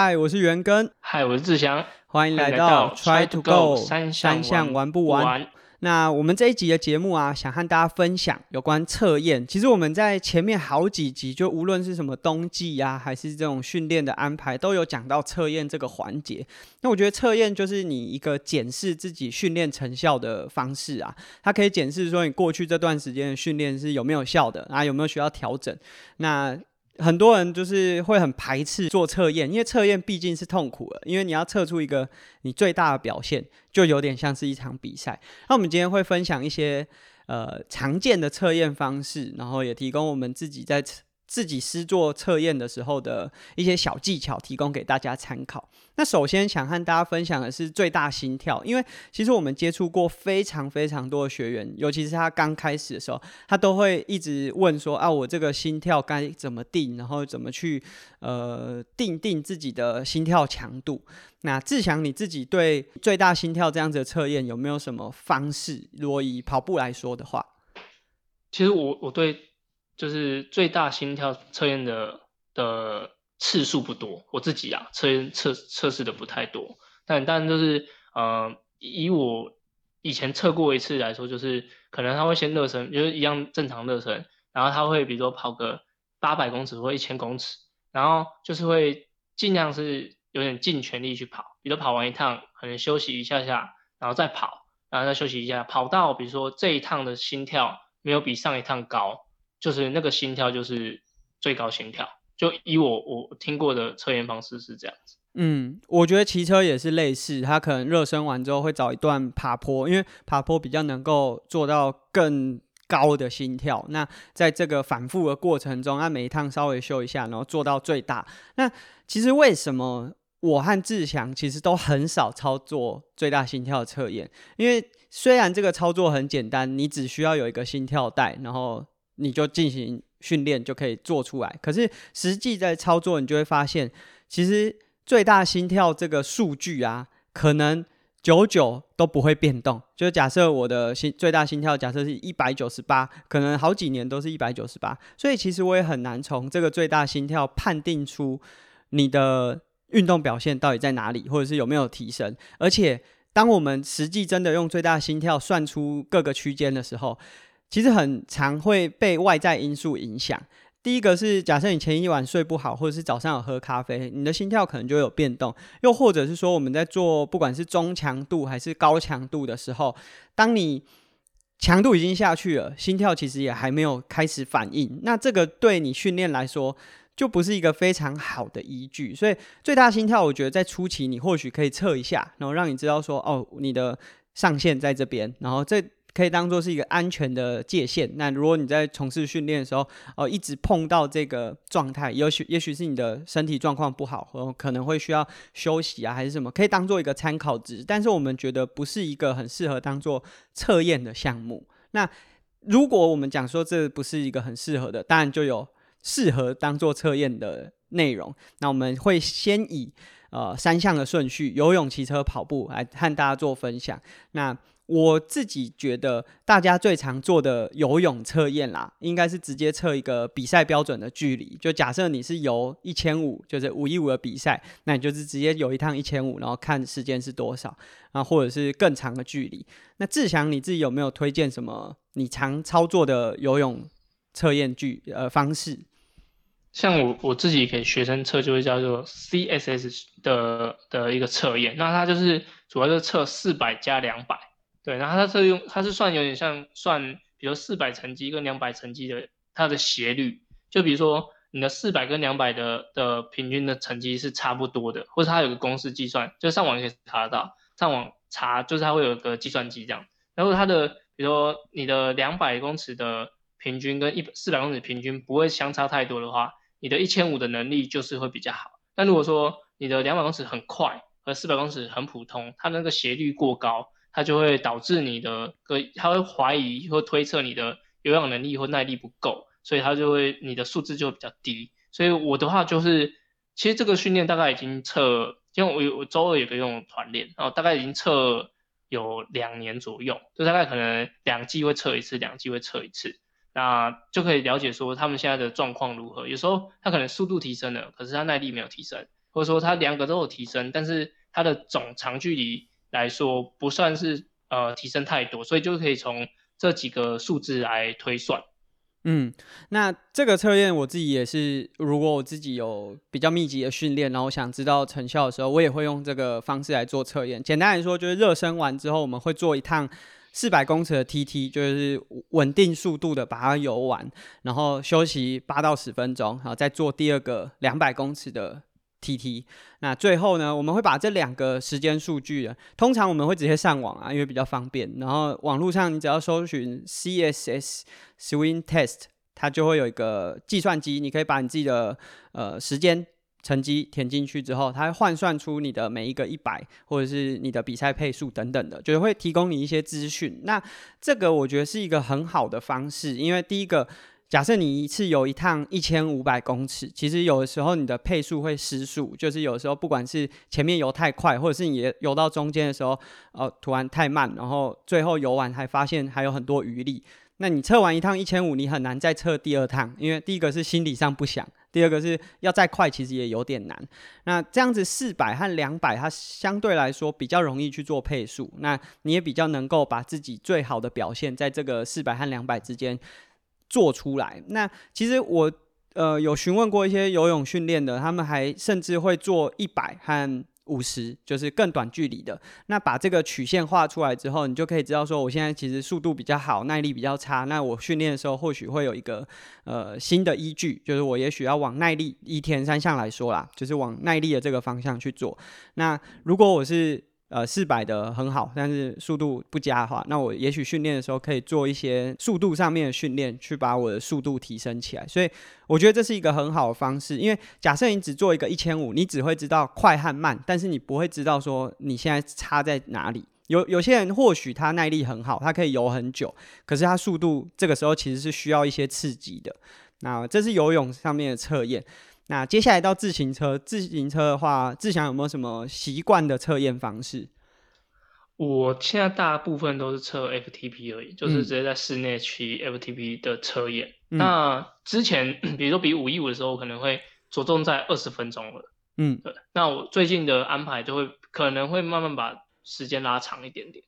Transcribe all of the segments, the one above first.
嗨，我是元根，嗨，我是志祥，欢迎来到 Try to Go 三项玩不完。那我们这一集的节目啊，想和大家分享有关测验。其实我们在前面好几集，就无论是什么冬季呀，还是这种训练的安排，都有讲到测验这个环节。那我觉得测验就是你一个检视自己训练成效的方式啊，它可以检视说你过去这段时间的训练是有没有效的啊，有没有需要调整。那很多人就是会很排斥做测验，因为测验毕竟是痛苦的，因为你要测出一个你最大的表现，就有点像是一场比赛。那我们今天会分享一些呃常见的测验方式，然后也提供我们自己在。自己施做测验的时候的一些小技巧，提供给大家参考。那首先想和大家分享的是最大心跳，因为其实我们接触过非常非常多的学员，尤其是他刚开始的时候，他都会一直问说：啊，我这个心跳该怎么定？然后怎么去呃定定自己的心跳强度？那志祥你自己对最大心跳这样子的测验有没有什么方式？如果以跑步来说的话，其实我我对。就是最大心跳测验的的次数不多，我自己啊测验测测试的不太多，但但就是呃以我以前测过一次来说，就是可能他会先热身，就是一样正常热身，然后他会比如说跑个八百公尺或一千公尺，然后就是会尽量是有点尽全力去跑，比如跑完一趟可能休息一下下，然后再跑，然后再休息一下，跑到比如说这一趟的心跳没有比上一趟高。就是那个心跳就是最高心跳，就以我我听过的测验方式是这样子。嗯，我觉得骑车也是类似，他可能热身完之后会找一段爬坡，因为爬坡比较能够做到更高的心跳。那在这个反复的过程中，按每一趟稍微修一下，然后做到最大。那其实为什么我和志强其实都很少操作最大心跳测验？因为虽然这个操作很简单，你只需要有一个心跳带，然后你就进行训练就可以做出来，可是实际在操作，你就会发现，其实最大心跳这个数据啊，可能久久都不会变动。就假设我的心最大心跳假设是一百九十八，可能好几年都是一百九十八，所以其实我也很难从这个最大心跳判定出你的运动表现到底在哪里，或者是有没有提升。而且，当我们实际真的用最大心跳算出各个区间的时候，其实很常会被外在因素影响。第一个是，假设你前一晚睡不好，或者是早上有喝咖啡，你的心跳可能就有变动。又或者是说，我们在做不管是中强度还是高强度的时候，当你强度已经下去了，心跳其实也还没有开始反应。那这个对你训练来说，就不是一个非常好的依据。所以，最大心跳，我觉得在初期你或许可以测一下，然后让你知道说，哦，你的上限在这边，然后这。可以当做是一个安全的界限。那如果你在从事训练的时候，哦，一直碰到这个状态，也许也许是你的身体状况不好，或可能会需要休息啊，还是什么，可以当做一个参考值。但是我们觉得不是一个很适合当做测验的项目。那如果我们讲说这不是一个很适合的，当然就有适合当做测验的内容。那我们会先以呃三项的顺序：游泳、骑车、跑步，来和大家做分享。那我自己觉得，大家最常做的游泳测验啦，应该是直接测一个比赛标准的距离。就假设你是游一千五，就是五一五的比赛，那你就是直接游一趟一千五，然后看时间是多少，啊，或者是更长的距离。那志祥你自己有没有推荐什么你常操作的游泳测验距呃方式？像我我自己给学生测，就会叫做 CSS 的的一个测验。那它就是主要是测四百加两百。对，然后它是用，它是算有点像算，比如四百乘积跟两百乘积的它的斜率，就比如说你的四百跟两百的的平均的成绩是差不多的，或者它有个公式计算，就上网可以查得到，上网查就是它会有个计算机这样，然后它的比如说你的两百公尺的平均跟一四百公尺平均不会相差太多的话，你的一千五的能力就是会比较好。但如果说你的两百公尺很快和四百公尺很普通，它那个斜率过高。它就会导致你的个，他会怀疑或推测你的有氧能力或耐力不够，所以它就会你的数字就会比较低。所以我的话就是，其实这个训练大概已经测，因为我有我周二有个用团练，然后大概已经测有两年左右，就大概可能两季会测一次，两季会测一次，那就可以了解说他们现在的状况如何。有时候他可能速度提升了，可是他耐力没有提升。或者说他两个都有提升，但是他的总长距离来说不算是呃提升太多，所以就可以从这几个数字来推算。嗯，那这个测验我自己也是，如果我自己有比较密集的训练，然后想知道成效的时候，我也会用这个方式来做测验。简单来说，就是热身完之后，我们会做一趟四百公尺的 TT，就是稳定速度的把它游完，然后休息八到十分钟，然后再做第二个两百公尺的。T T，那最后呢，我们会把这两个时间数据，通常我们会直接上网啊，因为比较方便。然后网络上你只要搜寻 C S S Swing Test，它就会有一个计算机，你可以把你自己的呃时间成绩填进去之后，它会换算出你的每一个一百，或者是你的比赛配速等等的，就是会提供你一些资讯。那这个我觉得是一个很好的方式，因为第一个。假设你一次游一趟一千五百公尺，其实有的时候你的配速会失速，就是有时候不管是前面游太快，或者是你游到中间的时候，呃，突然太慢，然后最后游完还发现还有很多余力。那你测完一趟一千五，你很难再测第二趟，因为第一个是心理上不想，第二个是要再快，其实也有点难。那这样子四百和两百，它相对来说比较容易去做配速，那你也比较能够把自己最好的表现在这个四百和两百之间。做出来。那其实我呃有询问过一些游泳训练的，他们还甚至会做一百和五十，就是更短距离的。那把这个曲线画出来之后，你就可以知道说，我现在其实速度比较好，耐力比较差。那我训练的时候或许会有一个呃新的依据，就是我也许要往耐力一天三项来说啦，就是往耐力的这个方向去做。那如果我是呃，四百的很好，但是速度不佳的话，那我也许训练的时候可以做一些速度上面的训练，去把我的速度提升起来。所以我觉得这是一个很好的方式，因为假设你只做一个一千五，你只会知道快和慢，但是你不会知道说你现在差在哪里。有有些人或许他耐力很好，他可以游很久，可是他速度这个时候其实是需要一些刺激的。那这是游泳上面的测验。那接下来到自行车，自行车的话，志祥有没有什么习惯的测验方式？我现在大部分都是测 FTP 而已，就是直接在室内骑 FTP 的测验。那之前，比如说比五一五的时候，可能会着重在二十分钟了。嗯，对。那我最近的安排就会可能会慢慢把时间拉长一点点。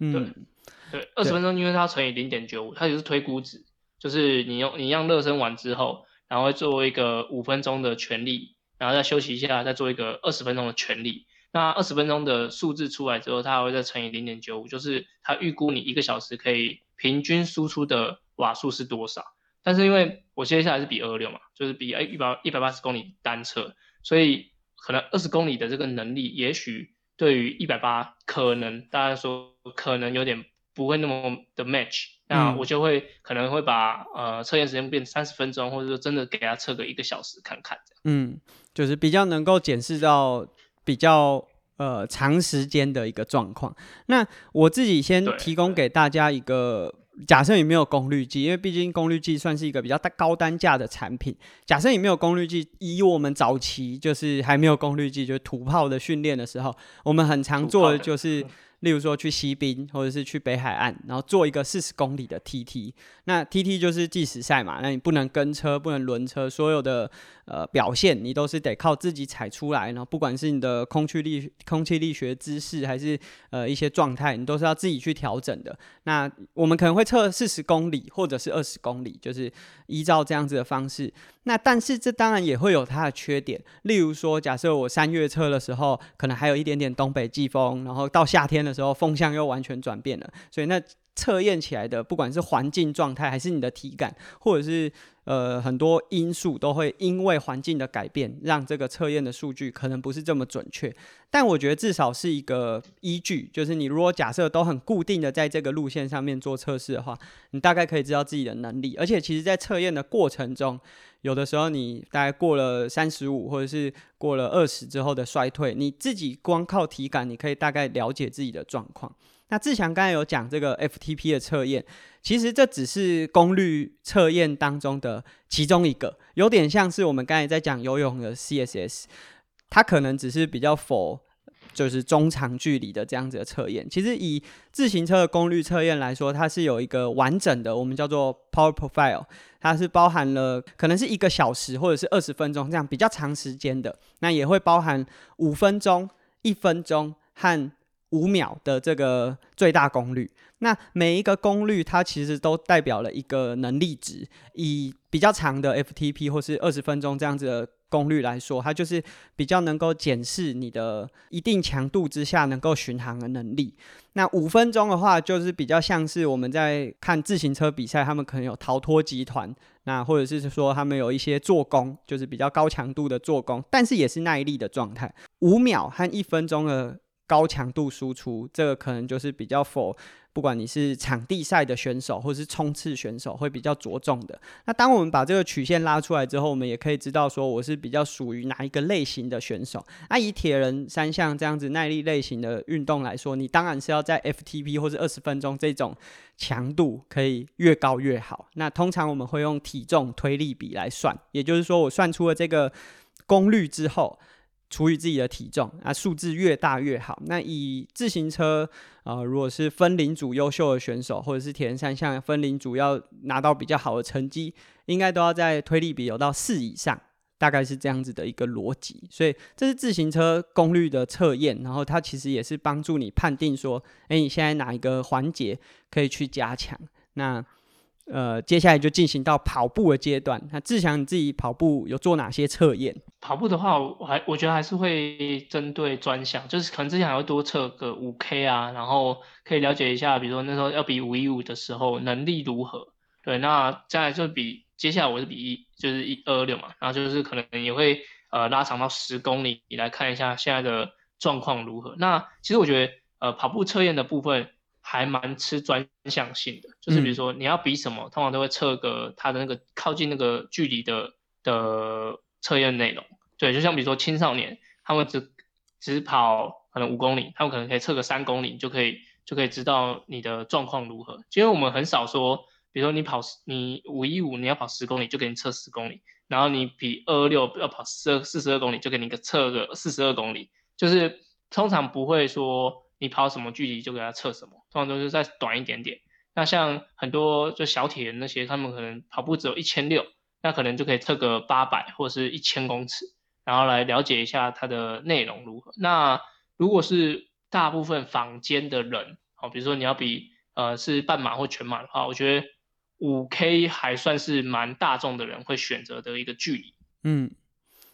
嗯，对，对，二十分钟，因为它乘以零点九五，它就是推估值，就是你用你让热身完之后。然后会做一个五分钟的全力，然后再休息一下，再做一个二十分钟的全力。那二十分钟的数字出来之后，它还会再乘以零点九五，就是它预估你一个小时可以平均输出的瓦数是多少。但是因为我接下来是比二六嘛，就是比哎一百一百八十公里单车，所以可能二十公里的这个能力，也许对于一百八可能大家说可能有点不会那么的 match。那我就会可能会把呃测验时间变三十分钟，或者说真的给他测个一个小时看看这样。嗯，就是比较能够检视到比较呃长时间的一个状况。那我自己先提供给大家一个假设，你没有功率计，因为毕竟功率计算是一个比较大高单价的产品。假设你没有功率计，以我们早期就是还没有功率计，就是土炮的训练的时候，我们很常做的就是。例如说去西滨或者是去北海岸，然后做一个四十公里的 TT，那 TT 就是计时赛嘛，那你不能跟车，不能轮车，所有的呃表现你都是得靠自己踩出来，然后不管是你的空气力、空气力学姿势，还是呃一些状态，你都是要自己去调整的。那我们可能会测四十公里或者是二十公里，就是依照这样子的方式。那但是这当然也会有它的缺点，例如说，假设我三月测的时候，可能还有一点点东北季风，然后到夏天的时候，风向又完全转变了，所以那测验起来的，不管是环境状态，还是你的体感，或者是。呃，很多因素都会因为环境的改变，让这个测验的数据可能不是这么准确。但我觉得至少是一个依据，就是你如果假设都很固定的在这个路线上面做测试的话，你大概可以知道自己的能力。而且其实，在测验的过程中，有的时候你大概过了三十五，或者是过了二十之后的衰退，你自己光靠体感，你可以大概了解自己的状况。那志强刚才有讲这个 FTP 的测验，其实这只是功率测验当中的其中一个，有点像是我们刚才在讲游泳的 CSS，它可能只是比较否就是中长距离的这样子的测验。其实以自行车的功率测验来说，它是有一个完整的，我们叫做 Power Profile，它是包含了可能是一个小时或者是二十分钟这样比较长时间的，那也会包含五分钟、一分钟和五秒的这个最大功率。那每一个功率，它其实都代表了一个能力值。以比较长的 FTP 或是二十分钟这样子的功率来说，它就是比较能够检视你的一定强度之下能够巡航的能力。那五分钟的话，就是比较像是我们在看自行车比赛，他们可能有逃脱集团，那或者是说他们有一些做工，就是比较高强度的做工，但是也是耐力的状态。五秒和一分钟的高强度输出，这个可能就是比较否。不管你是场地赛的选手，或是冲刺选手，会比较着重的。那当我们把这个曲线拉出来之后，我们也可以知道说，我是比较属于哪一个类型的选手。那以铁人三项这样子耐力类型的运动来说，你当然是要在 FTP 或者二十分钟这种强度可以越高越好。那通常我们会用体重推力比来算，也就是说，我算出了这个功率之后。除以自己的体重啊，数字越大越好。那以自行车啊，如果是分龄组优秀的选手，或者是铁人三项分龄组要拿到比较好的成绩，应该都要在推力比有到四以上，大概是这样子的一个逻辑。所以这是自行车功率的测验，然后它其实也是帮助你判定说，哎，你现在哪一个环节可以去加强。那呃，接下来就进行到跑步的阶段。那志强，你自己跑步有做哪些测验？跑步的话，我还我觉得还是会针对专项，就是可能之前还会多测个五 K 啊，然后可以了解一下，比如说那时候要比五一五的时候能力如何。对，那再来就比接下来我是比一就是一二六嘛，然后就是可能也会呃拉长到十公里你来看一下现在的状况如何。那其实我觉得呃跑步测验的部分。还蛮吃专项性的，就是比如说你要比什么，通常都会测个它的那个靠近那个距离的的测验内容。对，就像比如说青少年，他们只只跑可能五公里，他们可能可以测个三公里，就可以就可以知道你的状况如何。因为我们很少说，比如说你跑你五一五你要跑十公里，就给你测十公里，然后你比二二六要跑四二四十二公里，就给你个测个四十二公里，就是通常不会说。你跑什么距离就给他测什么，通常都是再短一点点。那像很多就小铁人那些，他们可能跑步只有一千六，那可能就可以测个八百或是一千公尺，然后来了解一下它的内容如何。那如果是大部分坊间的人，好，比如说你要比呃是半马或全马的话，我觉得五 K 还算是蛮大众的人会选择的一个距离。嗯，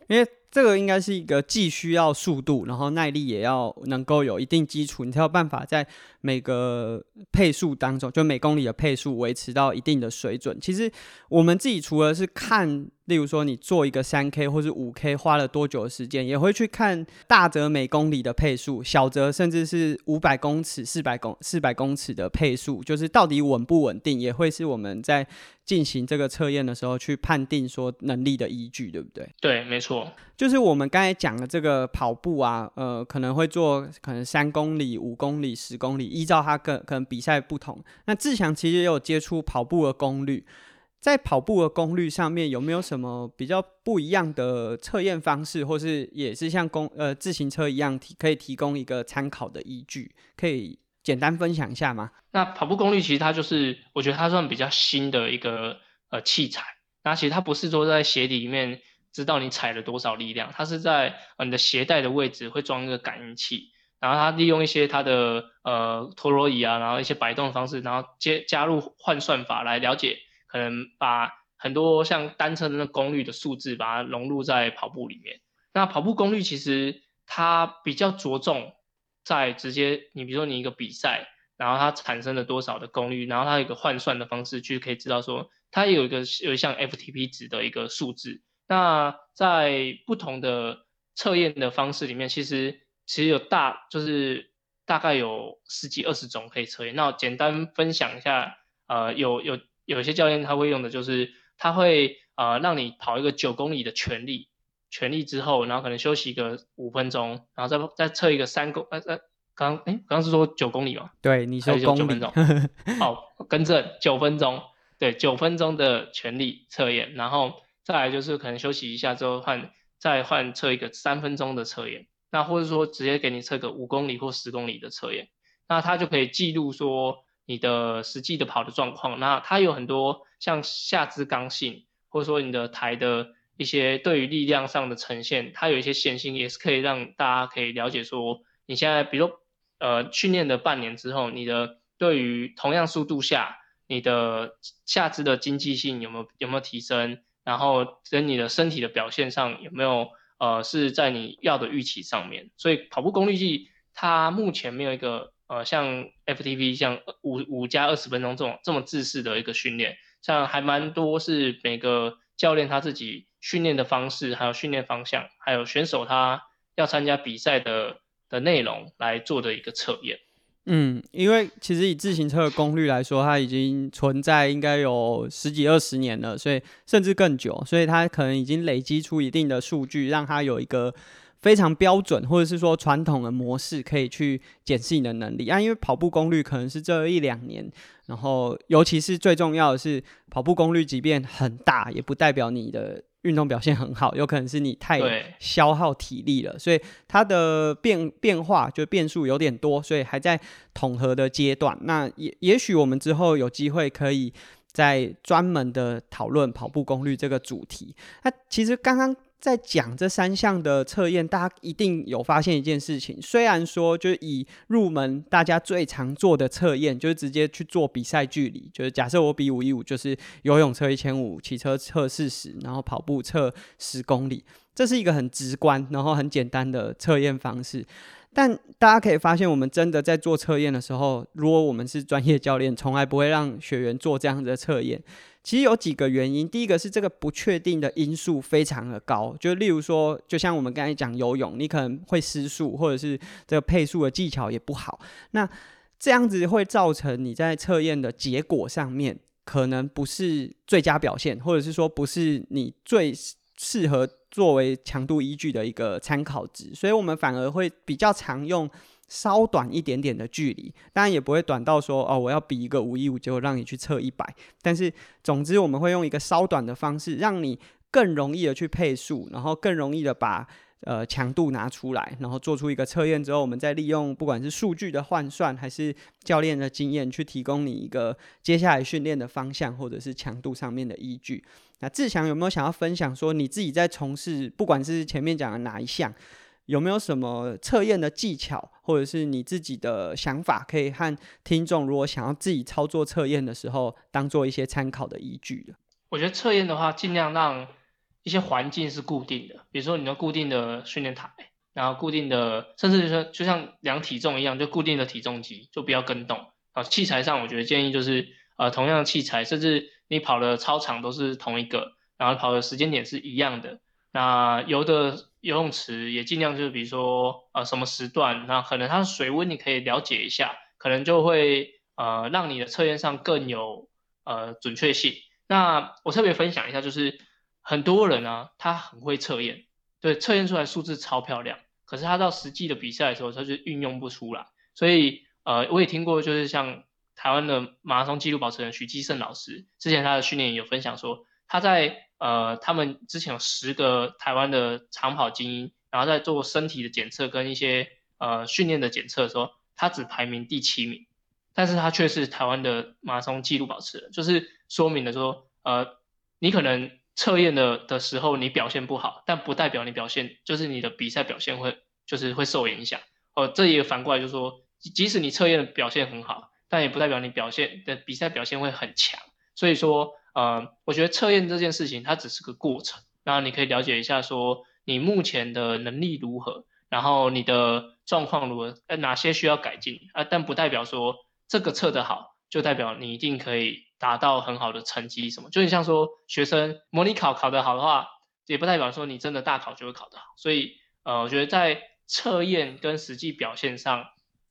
因为。这个应该是一个既需要速度，然后耐力也要能够有一定基础，你才有办法在每个配速当中，就每公里的配速维持到一定的水准。其实我们自己除了是看，例如说你做一个三 K 或是五 K 花了多久的时间，也会去看大则每公里的配速，小则甚至是五百公尺、四百公四百公尺的配速，就是到底稳不稳定，也会是我们在进行这个测验的时候去判定说能力的依据，对不对？对，没错。就是我们刚才讲的这个跑步啊，呃，可能会做可能三公里、五公里、十公里，依照它个可能比赛不同。那志强其实也有接触跑步的功率，在跑步的功率上面有没有什么比较不一样的测验方式，或是也是像公呃自行车一样提可以提供一个参考的依据，可以简单分享一下吗？那跑步功率其实它就是我觉得它算比较新的一个呃器材，那其实它不是说在鞋底里面。知道你踩了多少力量，它是在呃你的鞋带的位置会装一个感应器，然后它利用一些它的呃陀螺仪啊，然后一些摆动的方式，然后接加入换算法来了解，可能把很多像单车的那功率的数字把它融入在跑步里面。那跑步功率其实它比较着重在直接你比如说你一个比赛，然后它产生了多少的功率，然后它有一个换算的方式去可以知道说它有一个有像 FTP 值的一个数字。那在不同的测验的方式里面，其实其实有大就是大概有十几二十种可以测验。那简单分享一下，呃，有有有些教练他会用的就是他会呃让你跑一个九公里的全力，全力之后，然后可能休息个五分钟，然后再再测一个三公呃呃刚哎刚刚是说九公里吗？对，你说九分钟，好，更正九分钟，对，九分钟的全力测验，然后。再来就是可能休息一下之后换再换测一个三分钟的测验，那或者说直接给你测个五公里或十公里的测验，那它就可以记录说你的实际的跑的状况。那它有很多像下肢刚性，或者说你的台的一些对于力量上的呈现，它有一些线性，也是可以让大家可以了解说你现在，比如呃训练的半年之后，你的对于同样速度下，你的下肢的经济性有没有有没有提升，然后跟你的身体的表现上有没有。呃，是在你要的预期上面，所以跑步功率计它目前没有一个呃像 FTP 像五五加二十分钟这种这么自式的一个训练，像还蛮多是每个教练他自己训练的方式，还有训练方向，还有选手他要参加比赛的的内容来做的一个测验。嗯，因为其实以自行车的功率来说，它已经存在应该有十几二十年了，所以甚至更久，所以它可能已经累积出一定的数据，让它有一个非常标准或者是说传统的模式可以去检视你的能力啊。因为跑步功率可能是这一两年，然后尤其是最重要的是跑步功率，即便很大，也不代表你的。运动表现很好，有可能是你太消耗体力了，所以它的变变化就变数有点多，所以还在统合的阶段。那也也许我们之后有机会可以再专门的讨论跑步功率这个主题。那其实刚刚。在讲这三项的测验，大家一定有发现一件事情。虽然说，就以入门大家最常做的测验，就是直接去做比赛距离，就是假设我比五一五，就是游泳测一千五，骑车测四十，然后跑步测十公里，这是一个很直观，然后很简单的测验方式。但大家可以发现，我们真的在做测验的时候，如果我们是专业教练，从来不会让学员做这样的测验。其实有几个原因，第一个是这个不确定的因素非常的高，就例如说，就像我们刚才讲游泳，你可能会失速，或者是这个配速的技巧也不好，那这样子会造成你在测验的结果上面可能不是最佳表现，或者是说不是你最适合作为强度依据的一个参考值，所以我们反而会比较常用。稍短一点点的距离，当然也不会短到说哦，我要比一个五一五，结果让你去测一百。但是总之，我们会用一个稍短的方式，让你更容易的去配速，然后更容易的把呃强度拿出来，然后做出一个测验之后，我们再利用不管是数据的换算，还是教练的经验，去提供你一个接下来训练的方向，或者是强度上面的依据。那志强有没有想要分享说你自己在从事，不管是前面讲的哪一项？有没有什么测验的技巧，或者是你自己的想法，可以和听众如果想要自己操作测验的时候，当做一些参考的依据的？我觉得测验的话，尽量让一些环境是固定的，比如说你的固定的训练台，然后固定的，甚至就说就像量体重一样，就固定的体重机，就不要跟动。啊，器材上我觉得建议就是，呃，同样的器材，甚至你跑的操场都是同一个，然后跑的时间点是一样的。那游的游泳池也尽量就是，比如说呃什么时段，那可能它的水温你可以了解一下，可能就会呃让你的测验上更有呃准确性。那我特别分享一下，就是很多人啊，他很会测验，对，测验出来数字超漂亮，可是他到实际的比赛的时候，他就运用不出来。所以呃我也听过，就是像台湾的马拉松纪录保持人徐基胜老师，之前他的训练有分享说，他在呃，他们之前有十个台湾的长跑精英，然后在做身体的检测跟一些呃训练的检测的时候，他只排名第七名，但是他却是台湾的马拉松纪录保持人，就是说明了说，呃，你可能测验的的时候你表现不好，但不代表你表现就是你的比赛表现会就是会受影响。哦，这也反过来就是说，即使你测验的表现很好，但也不代表你表现的比赛表现会很强。所以说。呃，我觉得测验这件事情它只是个过程，然后你可以了解一下说你目前的能力如何，然后你的状况如何，呃哪些需要改进啊？但不代表说这个测得好就代表你一定可以达到很好的成绩什么。就你像说学生模拟考考得好的话，也不代表说你真的大考就会考得好。所以呃，我觉得在测验跟实际表现上，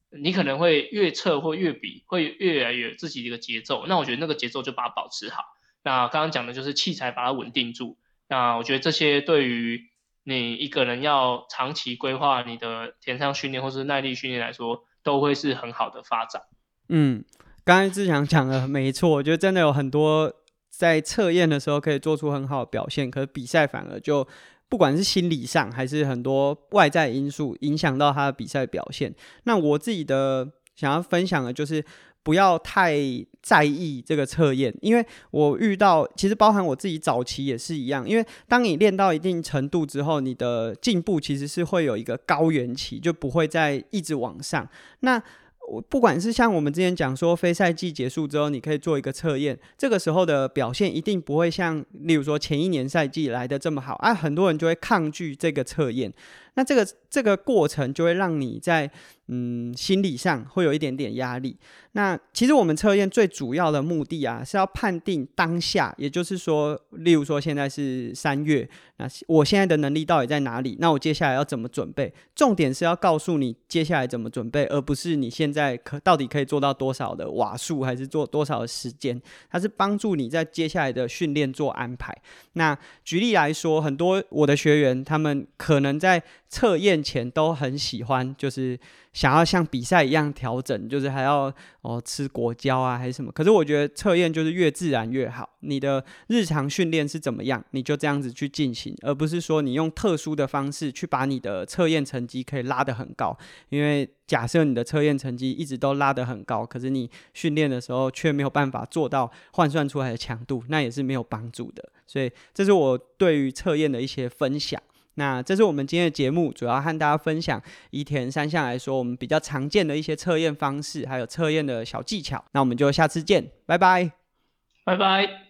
你可能会越测或越比会越来越自己的一个节奏。那我觉得那个节奏就把它保持好。那刚刚讲的就是器材把它稳定住。那我觉得这些对于你一个人要长期规划你的田上训练或是耐力训练来说，都会是很好的发展。嗯，刚才志强讲的没错，我觉得真的有很多在测验的时候可以做出很好的表现，可是比赛反而就不管是心理上还是很多外在因素影响到他的比赛表现。那我自己的想要分享的就是不要太在意这个测验，因为我遇到其实包含我自己早期也是一样，因为当你练到一定程度之后，你的进步其实是会有一个高原期，就不会再一直往上。那我不管是像我们之前讲说，非赛季结束之后，你可以做一个测验，这个时候的表现一定不会像，例如说前一年赛季来的这么好啊，很多人就会抗拒这个测验。那这个这个过程就会让你在嗯心理上会有一点点压力。那其实我们测验最主要的目的啊，是要判定当下，也就是说，例如说现在是三月，那我现在的能力到底在哪里？那我接下来要怎么准备？重点是要告诉你接下来怎么准备，而不是你现在可到底可以做到多少的瓦数，还是做多少的时间？它是帮助你在接下来的训练做安排。那举例来说，很多我的学员，他们可能在测验前都很喜欢，就是想要像比赛一样调整，就是还要哦吃果胶啊还是什么。可是我觉得测验就是越自然越好。你的日常训练是怎么样，你就这样子去进行，而不是说你用特殊的方式去把你的测验成绩可以拉得很高。因为假设你的测验成绩一直都拉得很高，可是你训练的时候却没有办法做到换算出来的强度，那也是没有帮助的。所以这是我对于测验的一些分享。那这是我们今天的节目，主要和大家分享一田三项来说，我们比较常见的一些测验方式，还有测验的小技巧。那我们就下次见，拜拜，拜拜。